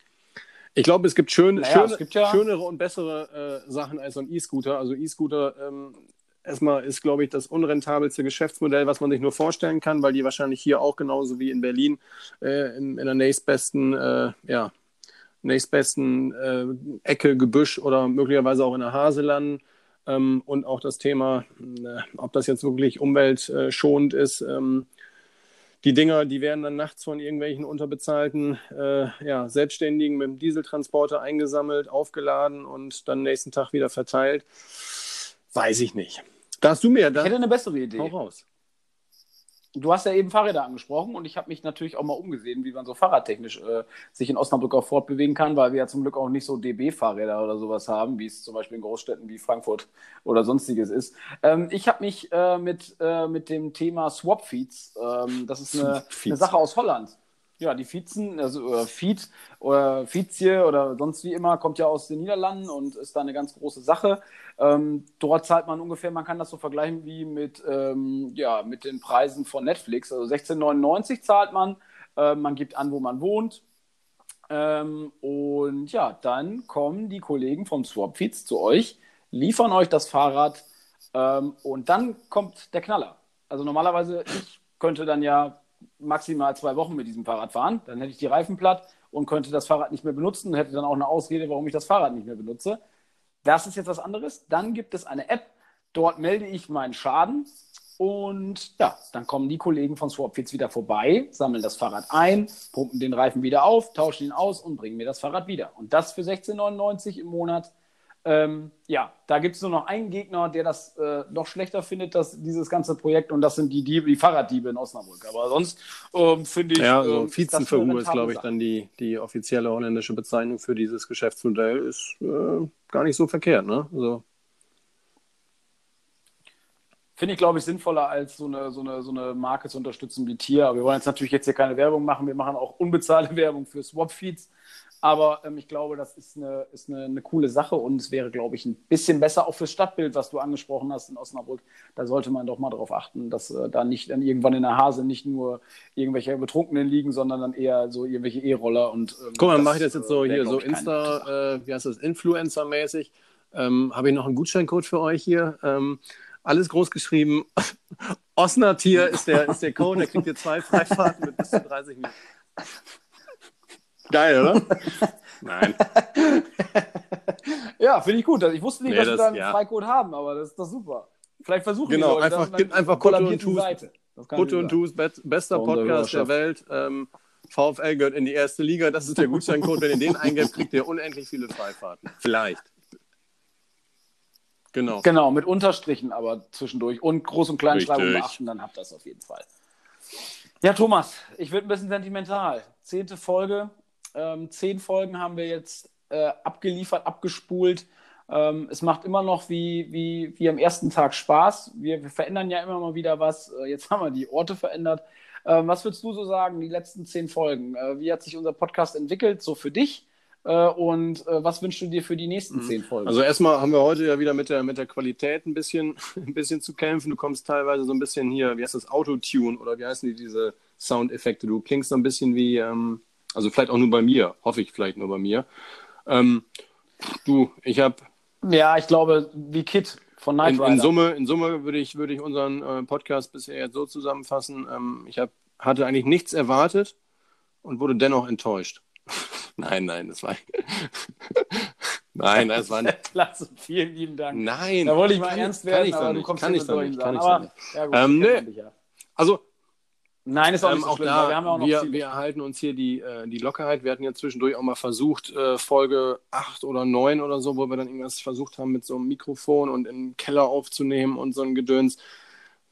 S2: ich glaube, es gibt schön,
S1: Naja,
S2: schöne,
S1: es gibt ja-
S2: schönere und bessere äh, Sachen als so ein E-Scooter. Also E-Scooter ähm, erstmal ist, glaube ich, das unrentabelste Geschäftsmodell, was man sich nur vorstellen kann, weil die wahrscheinlich hier auch genauso wie in Berlin äh, in, in der nächstbesten, äh, ja, nächstbesten äh, Ecke, Gebüsch oder möglicherweise auch in der Hase landen. Ähm, und auch das Thema, äh, ob das jetzt wirklich umweltschonend ist. Ähm, die Dinger, die werden dann nachts von irgendwelchen unterbezahlten äh, ja, Selbstständigen mit dem Dieseltransporter eingesammelt, aufgeladen und dann nächsten Tag wieder verteilt. Weiß ich nicht. Da hast du mir
S1: Ich
S2: dann.
S1: hätte eine bessere Idee.
S2: Hau raus.
S1: Du hast ja eben Fahrräder angesprochen und ich habe mich natürlich auch mal umgesehen, wie man so fahrradtechnisch äh, sich in Osnabrück auch fortbewegen kann, weil wir ja zum Glück auch nicht so DB-Fahrräder oder sowas haben, wie es zum Beispiel in Großstädten wie Frankfurt oder sonstiges ist. Ähm, ich habe mich äh, mit, äh, mit dem Thema Swap-Feeds, ähm, das ist eine, eine Sache aus Holland. Ja, die Feetzen, also äh, Feed oder Feedzie oder sonst wie immer, kommt ja aus den Niederlanden und ist da eine ganz große Sache. Ähm, dort zahlt man ungefähr, man kann das so vergleichen wie mit, ähm, ja, mit den Preisen von Netflix. Also 16,99 zahlt man, äh, man gibt an, wo man wohnt. Ähm, und ja, dann kommen die Kollegen vom Swapfeeds zu euch, liefern euch das Fahrrad ähm, und dann kommt der Knaller. Also normalerweise, ich könnte dann ja maximal zwei Wochen mit diesem Fahrrad fahren, dann hätte ich die Reifen platt und könnte das Fahrrad nicht mehr benutzen, hätte dann auch eine Ausrede, warum ich das Fahrrad nicht mehr benutze. Das ist jetzt was anderes. Dann gibt es eine App, dort melde ich meinen Schaden und ja, dann kommen die Kollegen von Swapfits wieder vorbei, sammeln das Fahrrad ein, pumpen den Reifen wieder auf, tauschen ihn aus und bringen mir das Fahrrad wieder. Und das für 16,99 im Monat. Ähm, ja, da gibt es nur noch einen Gegner, der das äh, noch schlechter findet, dass dieses ganze Projekt, und das sind die, Diebe, die Fahrraddiebe in Osnabrück. Aber sonst ähm, finde ich.
S2: Ja,
S1: ähm,
S2: so
S1: das
S2: Vizenverhu ist, glaube ich, dann die, die offizielle holländische Bezeichnung für dieses Geschäftsmodell. Ist äh, gar nicht so verkehrt, ne? Also,
S1: Finde ich, glaube ich, sinnvoller, als so eine, so, eine, so eine Marke zu unterstützen wie Tier. Aber wir wollen jetzt natürlich jetzt hier keine Werbung machen. Wir machen auch unbezahlte Werbung für Swap-Feeds. Aber ähm, ich glaube, das ist, eine, ist eine, eine, coole Sache und es wäre, glaube ich, ein bisschen besser auch fürs Stadtbild, was du angesprochen hast in Osnabrück. Da sollte man doch mal darauf achten, dass äh, da nicht dann irgendwann in der Hase nicht nur irgendwelche Betrunkenen liegen, sondern dann eher so irgendwelche E-Roller und.
S2: Ähm, Guck mal, mache ich das jetzt so äh, hier, so Insta, äh, wie heißt das, Influencer-mäßig. Ähm, Habe ich noch einen Gutscheincode für euch hier? Ähm, alles groß geschrieben. Osnatier ist der, ist der Code, der kriegt ihr zwei Freifahrten mit bis zu 30 Minuten. Geil, oder? Nein.
S1: ja, finde ich gut. Ich wusste nicht, nee, dass das, wir da einen ja. Freicode haben, aber das ist doch super. Vielleicht versuchen
S2: genau, wir einfach, gibt einfach Kutte und Tus. Kutte und Tus, bester Podcast der Welt. Ähm, VfL gehört in die erste Liga. Das ist der Gutscheincode. Wenn ihr den eingebt, kriegt ihr unendlich viele Freifahrten. Vielleicht.
S1: Genau. Genau, mit Unterstrichen aber zwischendurch und Groß- und Kleinschreibung beachten, dann habt ihr das auf jeden Fall. Ja, Thomas, ich würde ein bisschen sentimental. Zehnte Folge, ähm, zehn Folgen haben wir jetzt äh, abgeliefert, abgespult. Ähm, es macht immer noch wie, wie, wie am ersten Tag Spaß. Wir, wir verändern ja immer mal wieder was. Äh, jetzt haben wir die Orte verändert. Ähm, was würdest du so sagen, die letzten zehn Folgen? Äh, wie hat sich unser Podcast entwickelt, so für dich? Äh, und äh, was wünschst du dir für die nächsten mhm. zehn Folgen?
S2: Also erstmal haben wir heute ja wieder mit der, mit der Qualität ein bisschen, ein bisschen zu kämpfen. Du kommst teilweise so ein bisschen hier, wie heißt das, Autotune oder wie heißen die, diese Soundeffekte? Du klingst so ein bisschen wie, ähm, also vielleicht auch nur bei mir, hoffe ich vielleicht nur bei mir. Ähm, du, ich habe.
S1: Ja, ich glaube, wie Kit von Night.
S2: In, in Summe, in Summe würde ich, würde ich unseren äh, Podcast bisher jetzt so zusammenfassen. Ähm, ich hab, hatte eigentlich nichts erwartet und wurde dennoch enttäuscht. nein, nein, das war. nein, das war
S1: nicht. Klasse, vielen lieben Dank.
S2: Nein.
S1: Da wollte ich mal kann, ernst werden, aber
S2: du
S1: kommst
S2: kann ich nicht. Kann ich aber. Ja, gut, ähm, nee. Ja. Also,
S1: Nein, ist auch nicht ähm, so
S2: auch schlimm, da, wir haben auch noch wir, wir erhalten uns hier die, äh, die Lockerheit. Wir hatten ja zwischendurch auch mal versucht, äh, Folge 8 oder 9 oder so, wo wir dann irgendwas versucht haben, mit so einem Mikrofon und im Keller aufzunehmen und so ein Gedöns.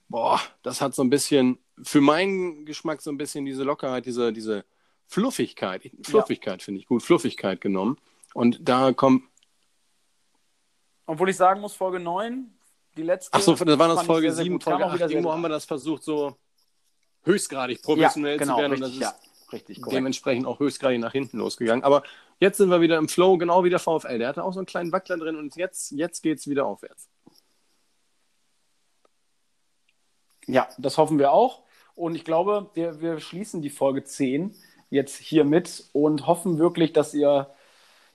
S2: Boah, das hat so ein bisschen, für meinen Geschmack so ein bisschen diese Lockerheit, diese, diese Fluffigkeit, Fluffigkeit ja. finde ich gut, Fluffigkeit genommen. Und da kommt.
S1: Obwohl ich sagen muss, Folge 9, die letzte.
S2: Achso, das war das Folge 7, Folge 8. Irgendwo haben wir das versucht, so höchstgradig professionell ja, genau, zu werden. Richtig, und das ist ja, richtig, dementsprechend auch höchstgradig nach hinten losgegangen. Aber jetzt sind wir wieder im Flow, genau wie der VfL. Der hatte auch so einen kleinen Wackler drin und jetzt, jetzt geht es wieder aufwärts.
S1: Ja, das hoffen wir auch. Und ich glaube, wir, wir schließen die Folge 10 jetzt hier mit und hoffen wirklich, dass ihr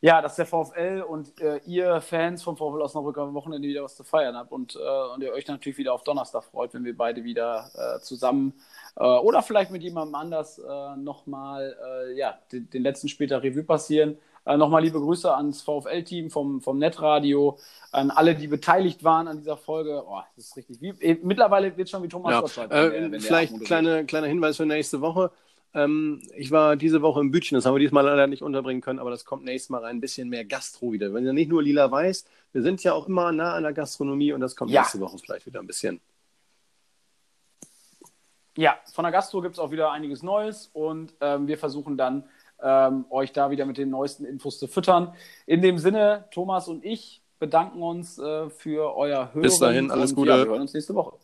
S1: ja, dass der VfL und äh, ihr Fans vom VfL Osnabrück am Wochenende wieder was zu feiern habt und, äh, und ihr euch natürlich wieder auf Donnerstag freut, wenn wir beide wieder äh, zusammen äh, oder vielleicht mit jemandem anders äh, nochmal äh, ja, den, den, letzten Spieltag Revue passieren. Äh, nochmal liebe Grüße ans VfL-Team vom, vom Netradio, an alle, die beteiligt waren an dieser Folge. Oh, das ist richtig. Wie, mittlerweile wird es schon wie Thomas
S2: ja. Gottschalk. vielleicht kleine, kleiner Hinweis für nächste Woche. Ähm, ich war diese Woche im Bütchen, das haben wir diesmal leider nicht unterbringen können, aber das kommt nächstes Mal rein. Ein bisschen mehr Gastro wieder. Wenn ihr nicht nur lila weiß, wir sind ja auch immer nah an der Gastronomie und das kommt ja. nächste Woche vielleicht wieder ein bisschen.
S1: Ja, von der Gastro gibt es auch wieder einiges Neues und ähm, wir versuchen dann, ähm, euch da wieder mit den neuesten Infos zu füttern. In dem Sinne, Thomas und ich bedanken uns äh, für euer Hören.
S2: Bis dahin, alles Gute.
S1: Ja, wir hören uns nächste Woche.